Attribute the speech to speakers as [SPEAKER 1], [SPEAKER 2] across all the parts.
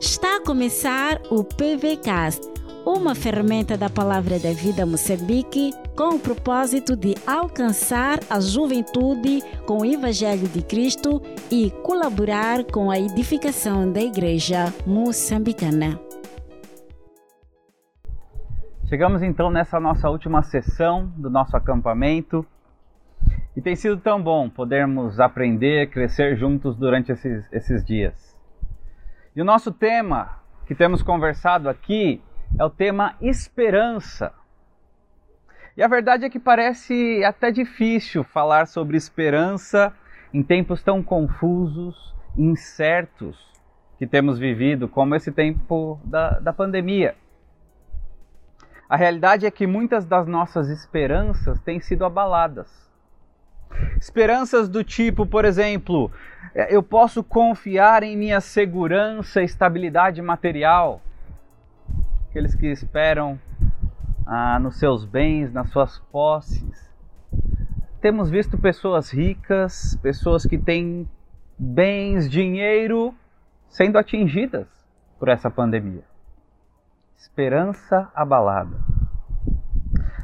[SPEAKER 1] Está a começar o PVCast, uma ferramenta da Palavra da Vida Moçambique com o propósito de alcançar a juventude com o Evangelho de Cristo e colaborar com a edificação da Igreja moçambicana.
[SPEAKER 2] Chegamos então nessa nossa última sessão do nosso acampamento e tem sido tão bom podermos aprender, crescer juntos durante esses, esses dias. E o nosso tema que temos conversado aqui é o tema esperança. E a verdade é que parece até difícil falar sobre esperança em tempos tão confusos, incertos que temos vivido, como esse tempo da, da pandemia. A realidade é que muitas das nossas esperanças têm sido abaladas. Esperanças do tipo, por exemplo, é, eu posso confiar em minha segurança e estabilidade material. Aqueles que esperam ah, nos seus bens, nas suas posses. Temos visto pessoas ricas, pessoas que têm bens, dinheiro, sendo atingidas por essa pandemia. Esperança abalada.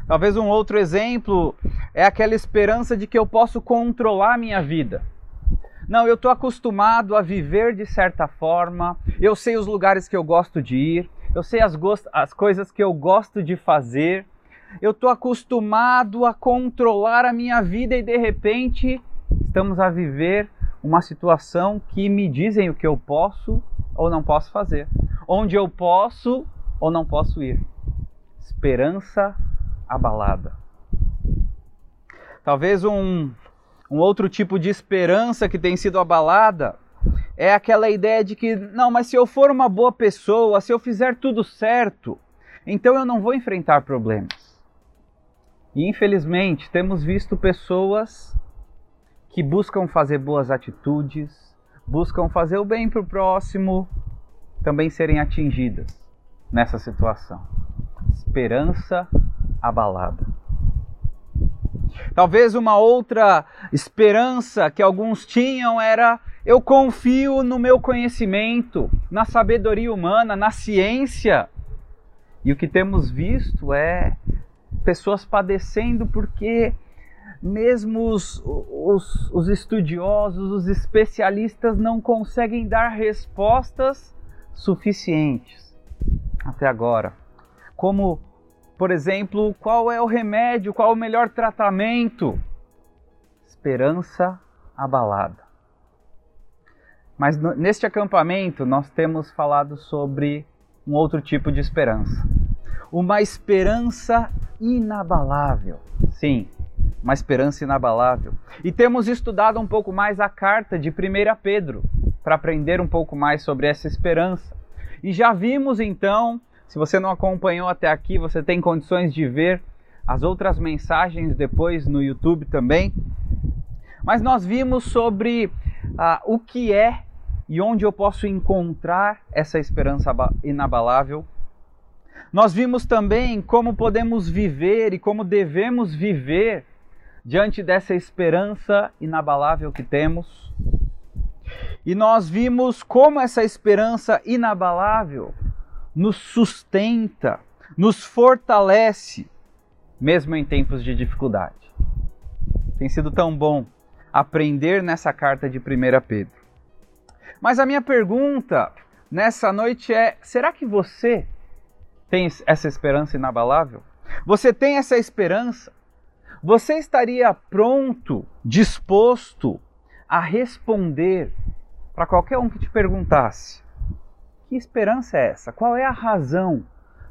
[SPEAKER 2] Talvez um outro exemplo é aquela esperança de que eu posso controlar minha vida. Não, eu estou acostumado a viver de certa forma, eu sei os lugares que eu gosto de ir, eu sei as, as coisas que eu gosto de fazer, eu estou acostumado a controlar a minha vida e de repente estamos a viver uma situação que me dizem o que eu posso ou não posso fazer, onde eu posso ou não posso ir. Esperança abalada. Talvez um, um outro tipo de esperança que tem sido abalada é aquela ideia de que, não, mas se eu for uma boa pessoa, se eu fizer tudo certo, então eu não vou enfrentar problemas. E infelizmente temos visto pessoas que buscam fazer boas atitudes, buscam fazer o bem para o próximo, também serem atingidas nessa situação. Esperança abalada. Talvez uma outra esperança que alguns tinham era eu confio no meu conhecimento, na sabedoria humana, na ciência. E o que temos visto é pessoas padecendo porque mesmo os, os, os, estudiosos, os especialistas não conseguem dar respostas suficientes até agora. Como, por exemplo, qual é o remédio, qual é o melhor tratamento? Esperança abalada. Mas neste acampamento nós temos falado sobre um outro tipo de esperança. Uma esperança inabalável. Sim, uma esperança inabalável. E temos estudado um pouco mais a carta de 1 Pedro para aprender um pouco mais sobre essa esperança. E já vimos então, se você não acompanhou até aqui, você tem condições de ver as outras mensagens depois no YouTube também. Mas nós vimos sobre ah, o que é e onde eu posso encontrar essa esperança inabalável. Nós vimos também como podemos viver e como devemos viver diante dessa esperança inabalável que temos. E nós vimos como essa esperança inabalável nos sustenta, nos fortalece, mesmo em tempos de dificuldade. Tem sido tão bom aprender nessa carta de 1 Pedro. Mas a minha pergunta nessa noite é: será que você tem essa esperança inabalável? Você tem essa esperança? Você estaria pronto, disposto a responder para qualquer um que te perguntasse: que esperança é essa? Qual é a razão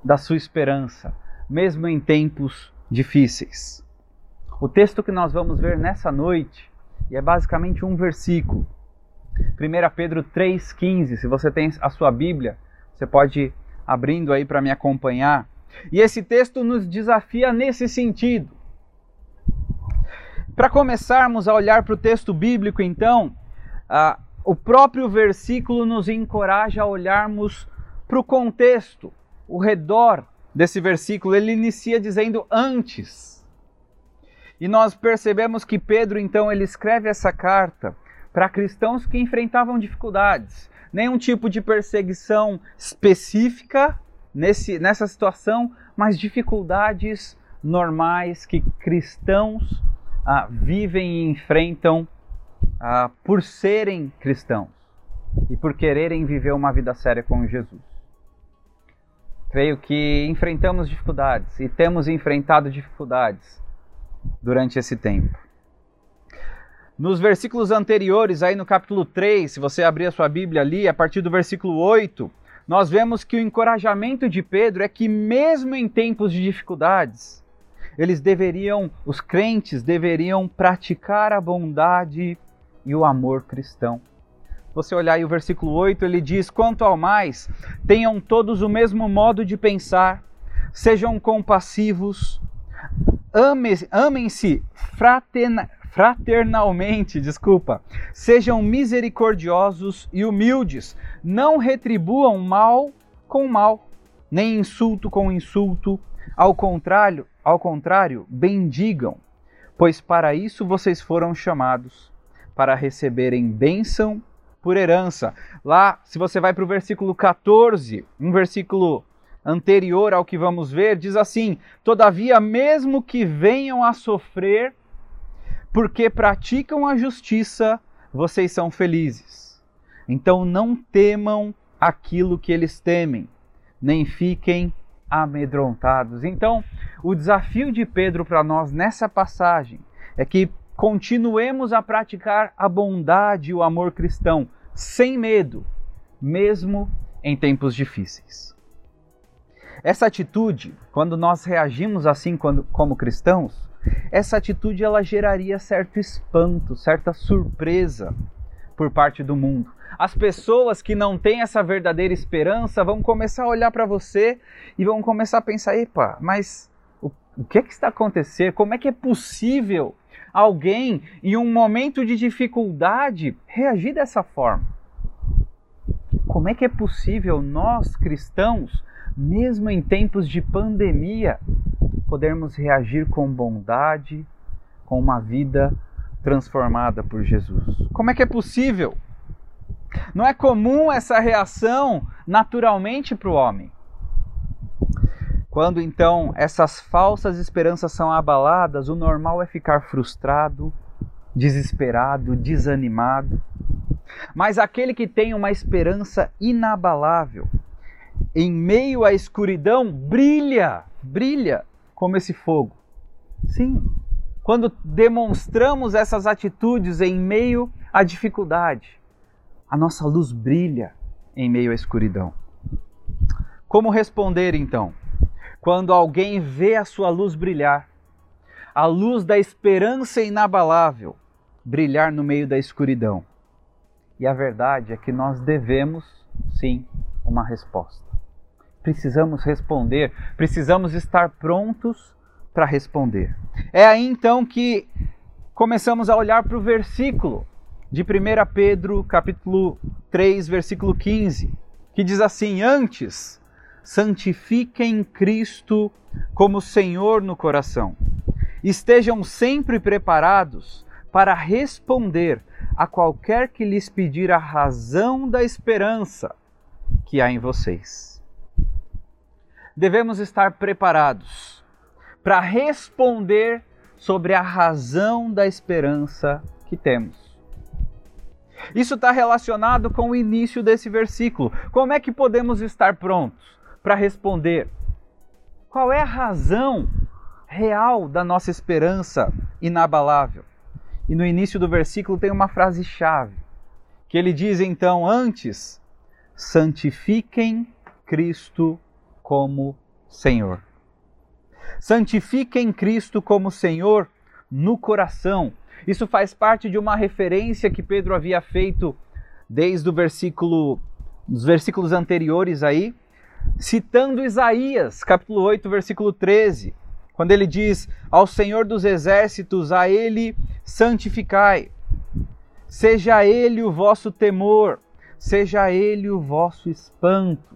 [SPEAKER 2] da sua esperança, mesmo em tempos difíceis? O texto que nós vamos ver nessa noite, e é basicamente um versículo, 1 Pedro 3,15. Se você tem a sua Bíblia, você pode ir abrindo aí para me acompanhar. E esse texto nos desafia nesse sentido. Para começarmos a olhar para o texto bíblico, então, ah, o próprio versículo nos encoraja a olharmos para o contexto, o redor desse versículo. Ele inicia dizendo antes. E nós percebemos que Pedro, então, ele escreve essa carta para cristãos que enfrentavam dificuldades. Nenhum tipo de perseguição específica nesse, nessa situação, mas dificuldades normais que cristãos ah, vivem e enfrentam ah, por serem cristãos e por quererem viver uma vida séria com Jesus. Creio que enfrentamos dificuldades e temos enfrentado dificuldades durante esse tempo. Nos versículos anteriores, aí no capítulo 3, se você abrir a sua Bíblia ali, a partir do versículo 8, nós vemos que o encorajamento de Pedro é que, mesmo em tempos de dificuldades, eles deveriam, os crentes deveriam praticar a bondade e o amor cristão. Você olhar aí o versículo 8, ele diz: Quanto ao mais, tenham todos o mesmo modo de pensar, sejam compassivos, amem-se fraternalmente, desculpa. Sejam misericordiosos e humildes. Não retribuam mal com mal, nem insulto com insulto. Ao contrário, ao contrário, bendigam, pois para isso vocês foram chamados, para receberem bênção por herança. Lá, se você vai para o versículo 14, um versículo anterior ao que vamos ver, diz assim: Todavia, mesmo que venham a sofrer porque praticam a justiça, vocês são felizes. Então não temam aquilo que eles temem, nem fiquem amedrontados. Então, o desafio de Pedro para nós nessa passagem é que continuemos a praticar a bondade e o amor cristão sem medo, mesmo em tempos difíceis. Essa atitude, quando nós reagimos assim quando, como cristãos, essa atitude ela geraria certo espanto, certa surpresa por parte do mundo. As pessoas que não têm essa verdadeira esperança vão começar a olhar para você e vão começar a pensar: epa, mas o, o que, é que está acontecendo? Como é que é possível alguém, em um momento de dificuldade, reagir dessa forma? Como é que é possível nós cristãos, mesmo em tempos de pandemia, podermos reagir com bondade, com uma vida transformada por Jesus. Como é que é possível? Não é comum essa reação naturalmente para o homem. Quando então essas falsas esperanças são abaladas, o normal é ficar frustrado, desesperado, desanimado. Mas aquele que tem uma esperança inabalável, em meio à escuridão, brilha, brilha como esse fogo. Sim, quando demonstramos essas atitudes em meio à dificuldade, a nossa luz brilha em meio à escuridão. Como responder então? Quando alguém vê a sua luz brilhar, a luz da esperança inabalável brilhar no meio da escuridão. E a verdade é que nós devemos, sim, uma resposta precisamos responder, precisamos estar prontos para responder. É aí então que começamos a olhar para o versículo de 1 Pedro, capítulo 3, versículo 15, que diz assim: Antes, santifiquem Cristo como Senhor no coração. Estejam sempre preparados para responder a qualquer que lhes pedir a razão da esperança que há em vocês devemos estar preparados para responder sobre a razão da esperança que temos. Isso está relacionado com o início desse versículo. Como é que podemos estar prontos para responder? Qual é a razão real da nossa esperança inabalável? E no início do versículo tem uma frase-chave, que ele diz então: Antes, santifiquem Cristo como Senhor. Santifiquem Cristo como Senhor no coração. Isso faz parte de uma referência que Pedro havia feito desde o versículo, os versículos anteriores aí, citando Isaías, capítulo 8, versículo 13, quando ele diz: Ao Senhor dos exércitos, a ele santificai. Seja ele o vosso temor, seja ele o vosso espanto.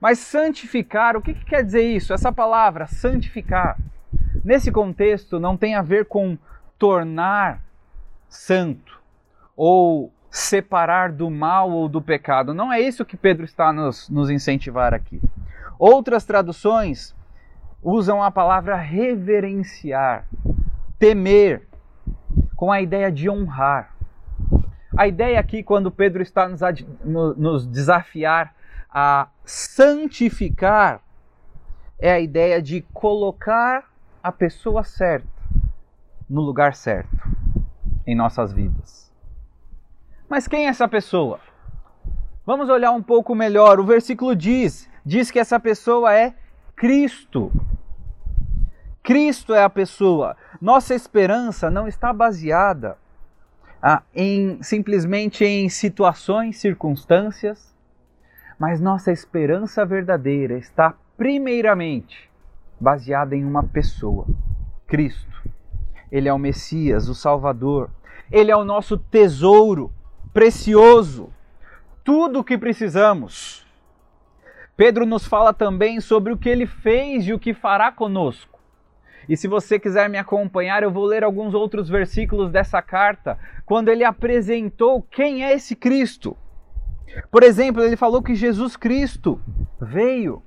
[SPEAKER 2] Mas santificar, o que, que quer dizer isso? Essa palavra, santificar, nesse contexto não tem a ver com tornar santo ou separar do mal ou do pecado. Não é isso que Pedro está nos, nos incentivar aqui. Outras traduções usam a palavra reverenciar, temer, com a ideia de honrar. A ideia aqui, quando Pedro está nos, nos desafiar a santificar, é a ideia de colocar a pessoa certa no lugar certo em nossas vidas. Mas quem é essa pessoa? Vamos olhar um pouco melhor. O versículo diz, diz que essa pessoa é Cristo. Cristo é a pessoa. Nossa esperança não está baseada ah, em simplesmente em situações, circunstâncias, mas nossa esperança verdadeira está primeiramente baseada em uma pessoa, Cristo. Ele é o Messias, o Salvador. Ele é o nosso tesouro precioso, tudo o que precisamos. Pedro nos fala também sobre o que ele fez e o que fará conosco. E se você quiser me acompanhar, eu vou ler alguns outros versículos dessa carta, quando ele apresentou quem é esse Cristo. Por exemplo, ele falou que Jesus Cristo veio.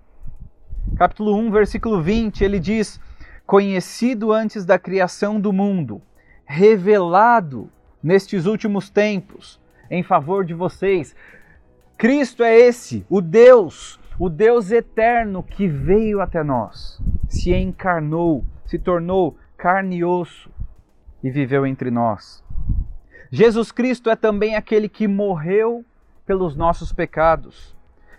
[SPEAKER 2] Capítulo 1, versículo 20, ele diz: Conhecido antes da criação do mundo, revelado nestes últimos tempos em favor de vocês. Cristo é esse, o Deus, o Deus eterno que veio até nós, se encarnou, se tornou carne e osso e viveu entre nós. Jesus Cristo é também aquele que morreu pelos nossos pecados.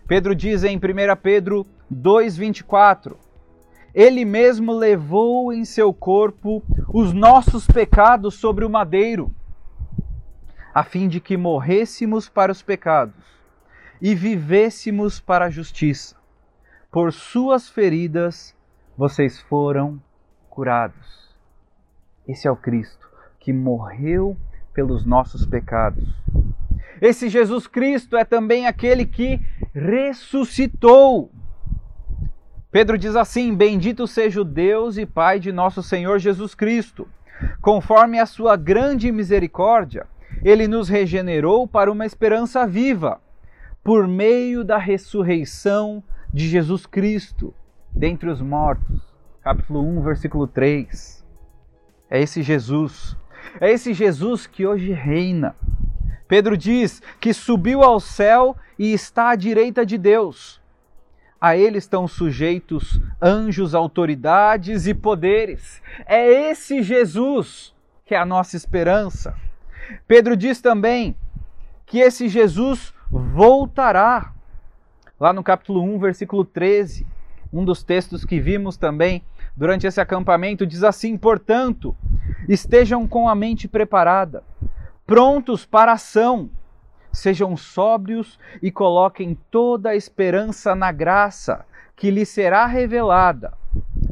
[SPEAKER 2] Pedro diz em 1 Pedro 2,24: Ele mesmo levou em seu corpo os nossos pecados sobre o madeiro, a fim de que morrêssemos para os pecados e vivêssemos para a justiça. Por suas feridas vocês foram curados. Esse é o Cristo que morreu pelos nossos pecados. Esse Jesus Cristo é também aquele que ressuscitou. Pedro diz assim: Bendito seja o Deus e Pai de nosso Senhor Jesus Cristo. Conforme a sua grande misericórdia, ele nos regenerou para uma esperança viva, por meio da ressurreição de Jesus Cristo dentre os mortos capítulo 1, versículo 3. É esse Jesus, é esse Jesus que hoje reina. Pedro diz que subiu ao céu e está à direita de Deus. A ele estão sujeitos anjos, autoridades e poderes. É esse Jesus que é a nossa esperança. Pedro diz também que esse Jesus voltará. Lá no capítulo 1, versículo 13 um dos textos que vimos também durante esse acampamento diz assim: portanto, estejam com a mente preparada, prontos para a ação, sejam sóbrios e coloquem toda a esperança na graça que lhe será revelada,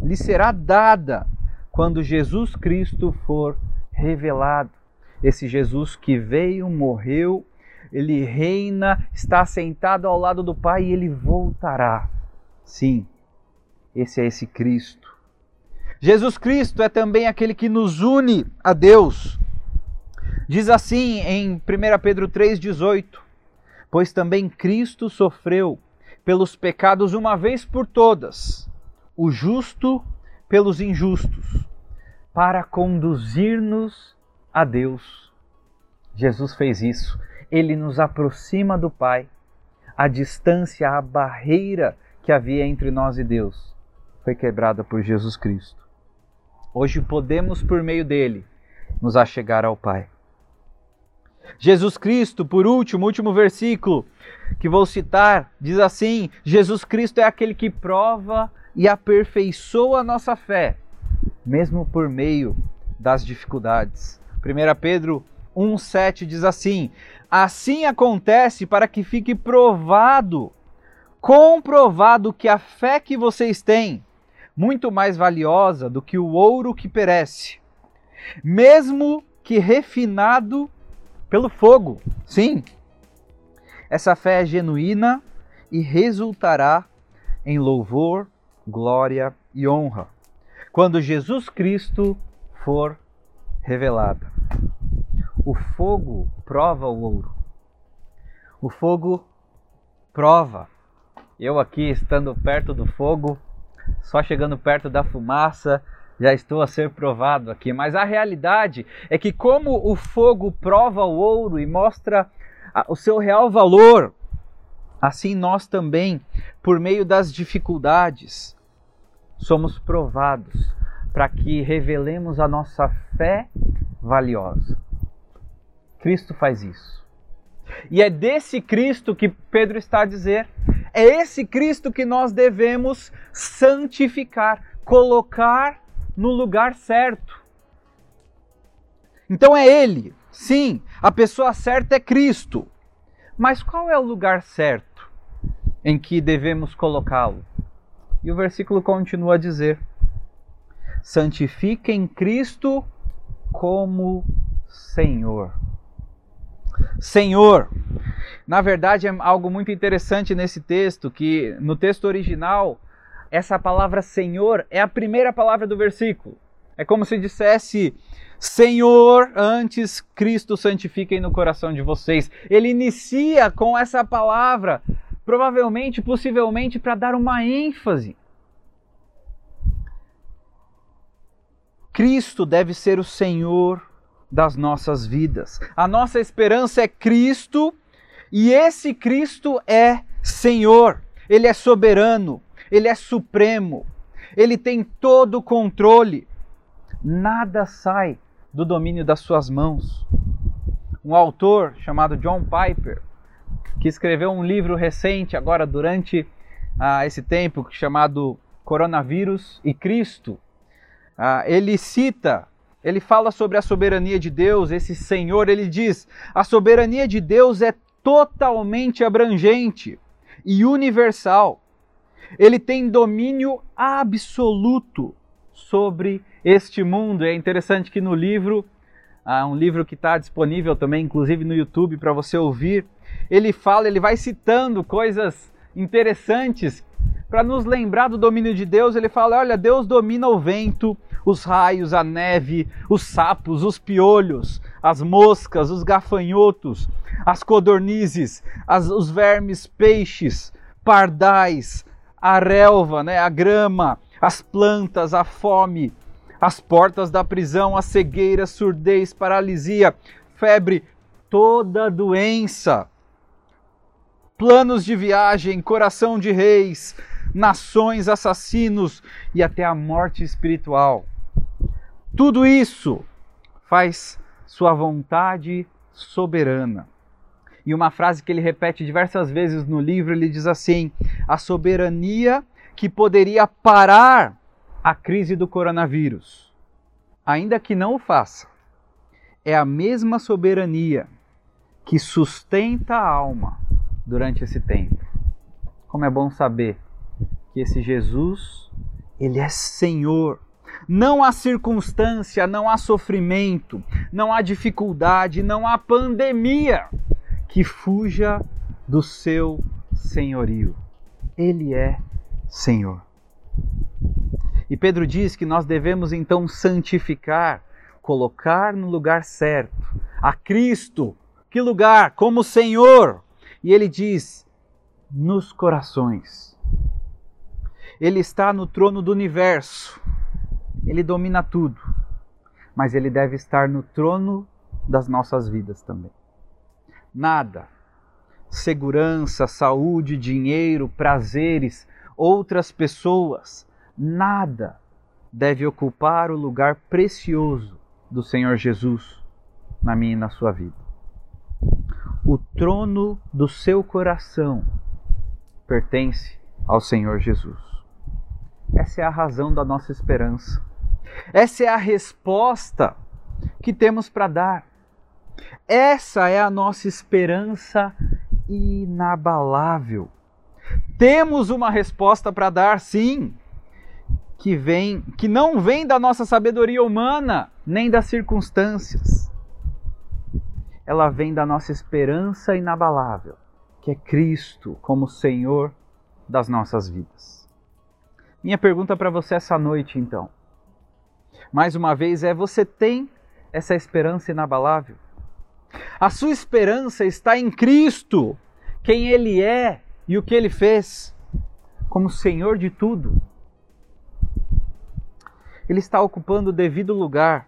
[SPEAKER 2] lhe será dada quando Jesus Cristo for revelado. Esse Jesus que veio, morreu, ele reina, está sentado ao lado do Pai e ele voltará. Sim, esse é esse Cristo. Jesus Cristo é também aquele que nos une a Deus. Diz assim em 1 Pedro 3,18: Pois também Cristo sofreu pelos pecados uma vez por todas, o justo pelos injustos, para conduzir-nos a Deus. Jesus fez isso. Ele nos aproxima do Pai. A distância, a barreira que havia entre nós e Deus foi quebrada por Jesus Cristo. Hoje podemos, por meio dele, nos achegar ao Pai. Jesus Cristo, por último, último versículo que vou citar, diz assim: Jesus Cristo é aquele que prova e aperfeiçoa a nossa fé, mesmo por meio das dificuldades. 1 Pedro 1,7 diz assim: Assim acontece para que fique provado, comprovado que a fé que vocês têm muito mais valiosa do que o ouro que perece, mesmo que refinado pelo fogo. Sim, essa fé é genuína e resultará em louvor, glória e honra quando Jesus Cristo for revelado. o fogo prova o ouro. O fogo prova. Eu aqui estando perto do fogo, só chegando perto da fumaça, já estou a ser provado aqui. Mas a realidade é que, como o fogo prova o ouro e mostra o seu real valor, assim nós também, por meio das dificuldades, somos provados para que revelemos a nossa fé valiosa. Cristo faz isso. E é desse Cristo que Pedro está a dizer. É esse Cristo que nós devemos santificar, colocar no lugar certo. Então é Ele, sim, a pessoa certa é Cristo. Mas qual é o lugar certo em que devemos colocá-lo? E o versículo continua a dizer: santifiquem Cristo como Senhor. Senhor. Na verdade, é algo muito interessante nesse texto, que no texto original essa palavra Senhor é a primeira palavra do versículo. É como se dissesse: Senhor, antes Cristo santifiquem no coração de vocês. Ele inicia com essa palavra, provavelmente, possivelmente, para dar uma ênfase. Cristo deve ser o Senhor das nossas vidas. A nossa esperança é Cristo e esse Cristo é Senhor. Ele é soberano, ele é supremo, ele tem todo o controle. Nada sai do domínio das suas mãos. Um autor chamado John Piper, que escreveu um livro recente, agora durante ah, esse tempo, chamado Coronavírus e Cristo, ah, ele cita, ele fala sobre a soberania de Deus, esse Senhor, ele diz: a soberania de Deus é totalmente abrangente e universal ele tem domínio absoluto sobre este mundo. É interessante que no livro, um livro que está disponível também, inclusive no YouTube, para você ouvir, ele fala, ele vai citando coisas interessantes para nos lembrar do domínio de Deus. Ele fala: olha, Deus domina o vento, os raios, a neve, os sapos, os piolhos, as moscas, os gafanhotos, as codornizes, as, os vermes, peixes, pardais, a relva, né, a grama, as plantas, a fome, as portas da prisão, a cegueira, surdez, paralisia, febre, toda doença, planos de viagem, coração de reis, nações, assassinos e até a morte espiritual. Tudo isso faz sua vontade soberana. E uma frase que ele repete diversas vezes no livro, ele diz assim: a soberania que poderia parar a crise do coronavírus, ainda que não o faça, é a mesma soberania que sustenta a alma durante esse tempo. Como é bom saber que esse Jesus, ele é Senhor. Não há circunstância, não há sofrimento, não há dificuldade, não há pandemia que fuja do seu senhorio. Ele é Senhor. E Pedro diz que nós devemos então santificar, colocar no lugar certo a Cristo. Que lugar? Como Senhor. E ele diz: nos corações. Ele está no trono do universo. Ele domina tudo. Mas ele deve estar no trono das nossas vidas também nada. Segurança, saúde, dinheiro, prazeres, outras pessoas, nada deve ocupar o lugar precioso do Senhor Jesus na minha e na sua vida. O trono do seu coração pertence ao Senhor Jesus. Essa é a razão da nossa esperança. Essa é a resposta que temos para dar. Essa é a nossa esperança inabalável. Temos uma resposta para dar, sim, que vem, que não vem da nossa sabedoria humana, nem das circunstâncias. Ela vem da nossa esperança inabalável, que é Cristo como Senhor das nossas vidas. Minha pergunta para você essa noite, então, mais uma vez, é: você tem essa esperança inabalável? A sua esperança está em Cristo, quem Ele é e o que Ele fez, como Senhor de tudo. Ele está ocupando o devido lugar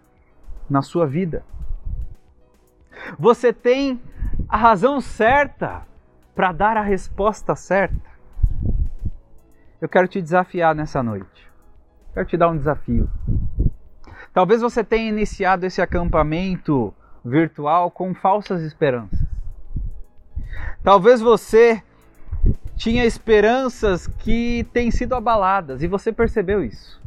[SPEAKER 2] na sua vida. Você tem a razão certa para dar a resposta certa. Eu quero te desafiar nessa noite. Quero te dar um desafio. Talvez você tenha iniciado esse acampamento virtual com falsas esperanças. Talvez você tinha esperanças que têm sido abaladas e você percebeu isso.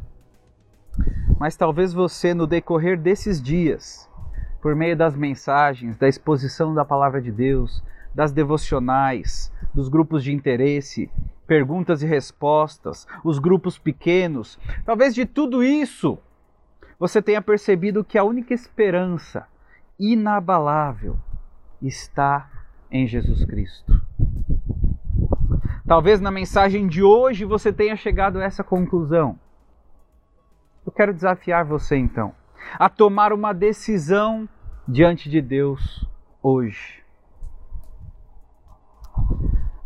[SPEAKER 2] Mas talvez você, no decorrer desses dias, por meio das mensagens, da exposição da palavra de Deus, das devocionais, dos grupos de interesse, perguntas e respostas, os grupos pequenos, talvez de tudo isso você tenha percebido que a única esperança inabalável está em Jesus Cristo. Talvez na mensagem de hoje você tenha chegado a essa conclusão. Eu quero desafiar você então a tomar uma decisão diante de Deus hoje.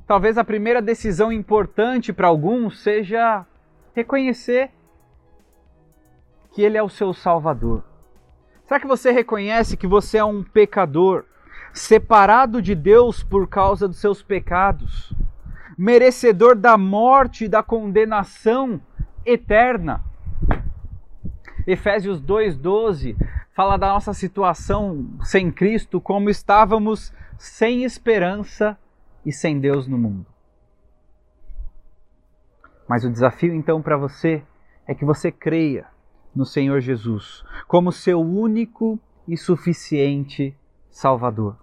[SPEAKER 2] Talvez a primeira decisão importante para alguns seja reconhecer que Ele é o seu Salvador. Será que você reconhece que você é um pecador, separado de Deus por causa dos seus pecados, merecedor da morte e da condenação eterna? Efésios 2,12 fala da nossa situação sem Cristo, como estávamos sem esperança e sem Deus no mundo. Mas o desafio então para você é que você creia no Senhor Jesus como seu único e suficiente Salvador.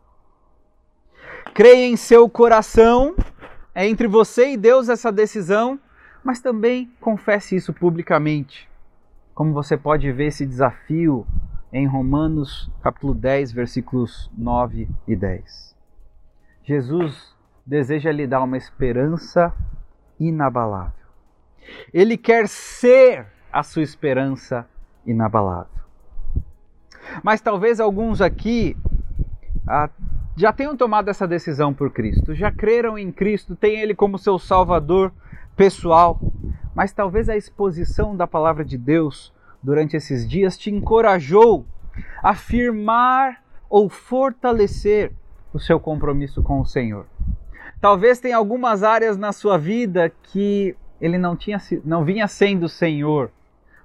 [SPEAKER 2] Creia em seu coração, é entre você e Deus essa decisão, mas também confesse isso publicamente. Como você pode ver esse desafio em Romanos capítulo 10, versículos 9 e 10. Jesus deseja lhe dar uma esperança inabalável. Ele quer ser a sua esperança inabalável. Mas talvez alguns aqui ah, já tenham tomado essa decisão por Cristo, já creram em Cristo, têm Ele como seu Salvador pessoal, mas talvez a exposição da palavra de Deus durante esses dias te encorajou a afirmar ou fortalecer o seu compromisso com o Senhor. Talvez tenha algumas áreas na sua vida que ele não, tinha, não vinha sendo Senhor.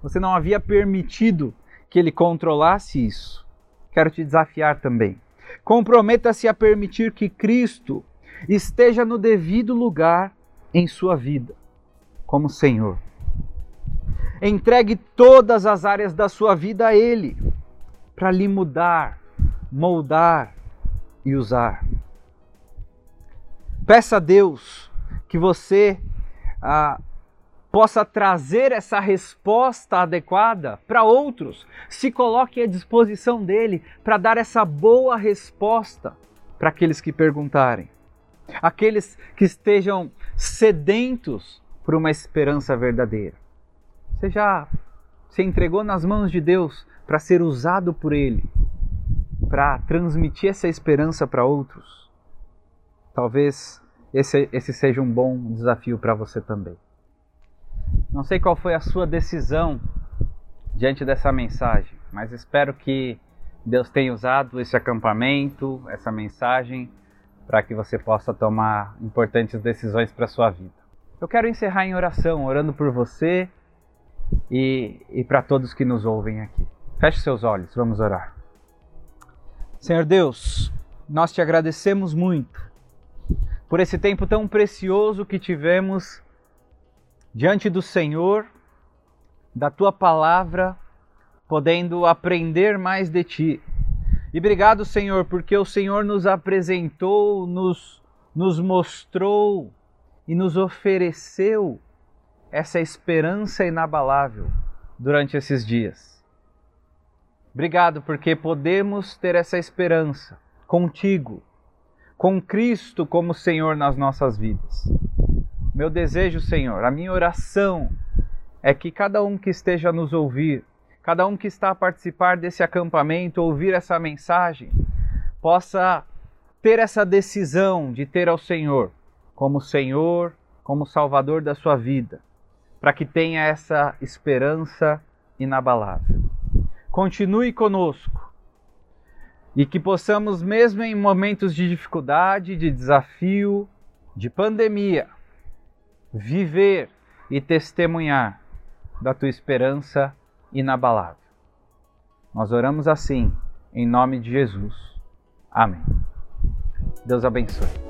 [SPEAKER 2] Você não havia permitido que ele controlasse isso. Quero te desafiar também. Comprometa-se a permitir que Cristo esteja no devido lugar em sua vida, como Senhor. Entregue todas as áreas da sua vida a Ele, para lhe mudar, moldar e usar. Peça a Deus que você ah, possa trazer essa resposta adequada para outros. Se coloque à disposição dele para dar essa boa resposta para aqueles que perguntarem. Aqueles que estejam sedentos por uma esperança verdadeira. Você já se entregou nas mãos de Deus para ser usado por Ele, para transmitir essa esperança para outros? Talvez esse, esse seja um bom desafio para você também. Não sei qual foi a sua decisão diante dessa mensagem, mas espero que Deus tenha usado esse acampamento, essa mensagem, para que você possa tomar importantes decisões para sua vida. Eu quero encerrar em oração, orando por você e, e para todos que nos ouvem aqui. Feche seus olhos, vamos orar. Senhor Deus, nós te agradecemos muito por esse tempo tão precioso que tivemos diante do Senhor, da tua palavra, podendo aprender mais de ti. E obrigado, Senhor, porque o Senhor nos apresentou, nos, nos mostrou e nos ofereceu essa esperança inabalável durante esses dias. Obrigado porque podemos ter essa esperança contigo com Cristo como Senhor nas nossas vidas. Meu desejo, Senhor, a minha oração é que cada um que esteja a nos ouvir, cada um que está a participar desse acampamento, ouvir essa mensagem, possa ter essa decisão de ter ao Senhor como Senhor, como Salvador da sua vida, para que tenha essa esperança inabalável. Continue conosco e que possamos, mesmo em momentos de dificuldade, de desafio, de pandemia, viver e testemunhar da tua esperança inabalável. Nós oramos assim, em nome de Jesus. Amém. Deus abençoe.